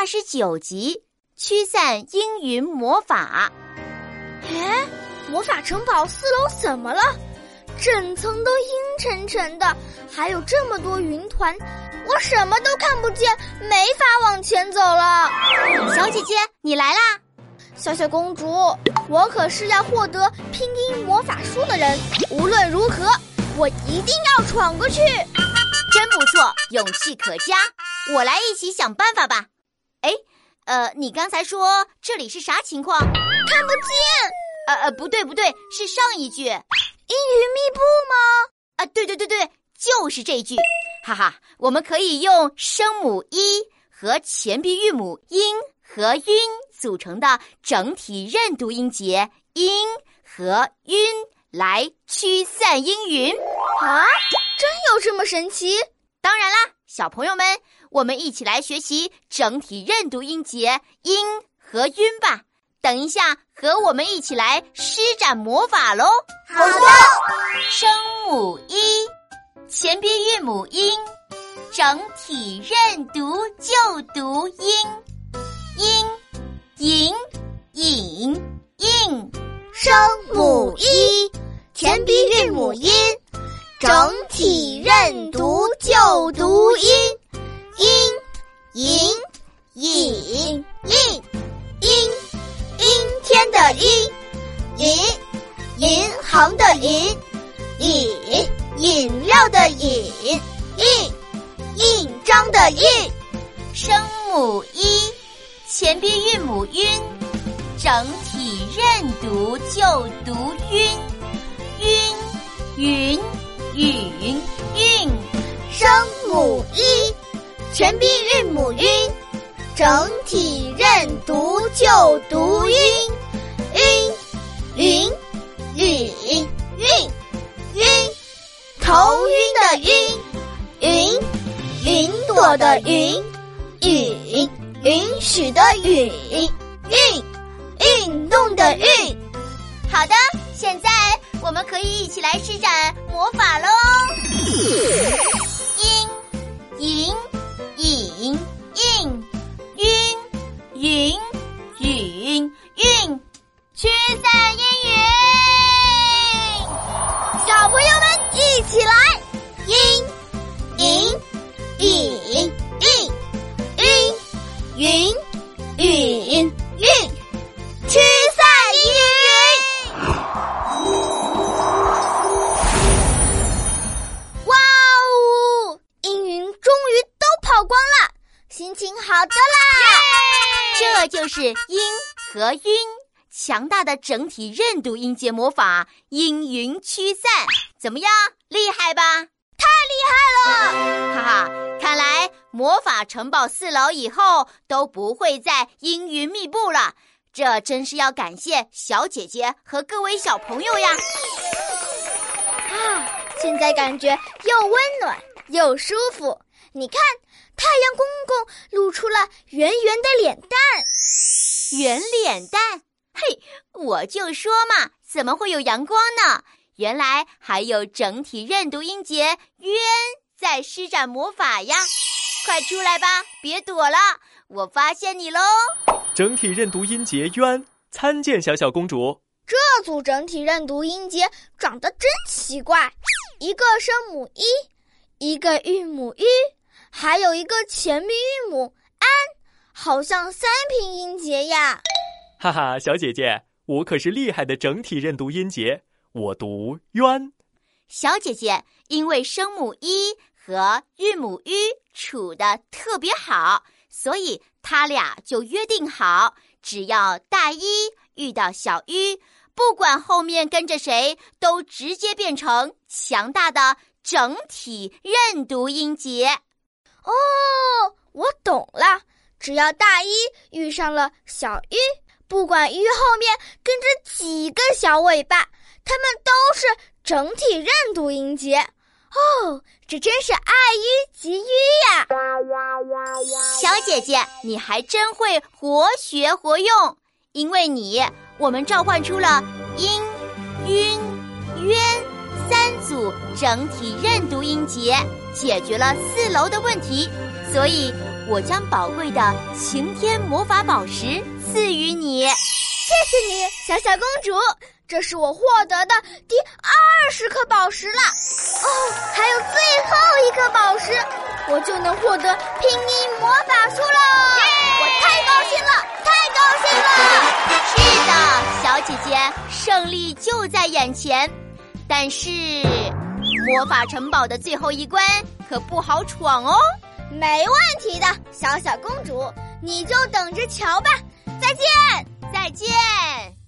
二十九集驱散阴云魔法。哎，魔法城堡四楼怎么了？整层都阴沉沉的，还有这么多云团，我什么都看不见，没法往前走了。小姐姐，你来啦！小小公主，我可是要获得拼音魔法书的人，无论如何，我一定要闯过去。真不错，勇气可嘉。我来一起想办法吧。哎，呃，你刚才说这里是啥情况？看不见。呃呃，不对不对，是上一句。阴云密布吗？啊，对对对对，就是这句，哈哈，我们可以用声母一和前鼻韵母音和晕组成的整体认读音节音和晕来驱散阴云啊！真有这么神奇？当然啦，小朋友们，我们一起来学习整体认读音节音和晕吧。等一下，和我们一起来施展魔法喽！好的，声母一，前鼻韵母音，整体认读就读音，音，银，引，印。声母一，前鼻韵母音，整体的阴，银，银行的银，饮，饮料的饮，印，印章的印，声母一，前鼻韵母晕，整体认读就读晕，晕，云，允，韵，声母一，前鼻韵母晕，整体认读就读晕。我的云，允，允许的允，运，运动的运。好的，现在我们可以一起来施展魔法喽。云，驱散阴云。哇哦，阴云终于都跑光了，心情好多啦！这就是阴和晕强大的整体认读音节魔法，阴云驱散，怎么样？厉害吧？太厉害了！哈哈，看来。魔法城堡四楼以后都不会再阴云密布了，这真是要感谢小姐姐和各位小朋友呀！啊，现在感觉又温暖又舒服。你看，太阳公公露出了圆圆的脸蛋，圆脸蛋。嘿，我就说嘛，怎么会有阳光呢？原来还有整体认读音节“冤”在施展魔法呀！快出来吧，别躲了！我发现你喽！整体认读音节“渊”，参见小小公主。这组整体认读音节长得真奇怪，一个声母一，一个韵母 u，还有一个前鼻韵母 “an”，好像三拼音节呀！哈哈，小姐姐，我可是厉害的整体认读音节，我读“渊”。小姐姐，因为声母一。和韵母 “ü” 处的特别好，所以他俩就约定好，只要大一遇到小 “ü”，不管后面跟着谁，都直接变成强大的整体认读音节。哦，我懂了，只要大一遇上了小 “ü”，不管 “ü” 后面跟着几个小尾巴，它们都是整体认读音节。哦，这真是爱屋及乌呀！小姐姐，你还真会活学活用。因为你，我们召唤出了阴、晕、渊三组整体认读音节，解决了四楼的问题。所以，我将宝贵的晴天魔法宝石赐予你。谢谢你，小小公主。这是我获得的第二十颗宝石了。哦，还有最后一颗宝石，我就能获得拼音魔法书了。我太高兴了，太高兴了！是的，小姐姐，胜利就在眼前。但是，魔法城堡的最后一关可不好闯哦。没问题的，小小公主，你就等着瞧吧。再见，再见。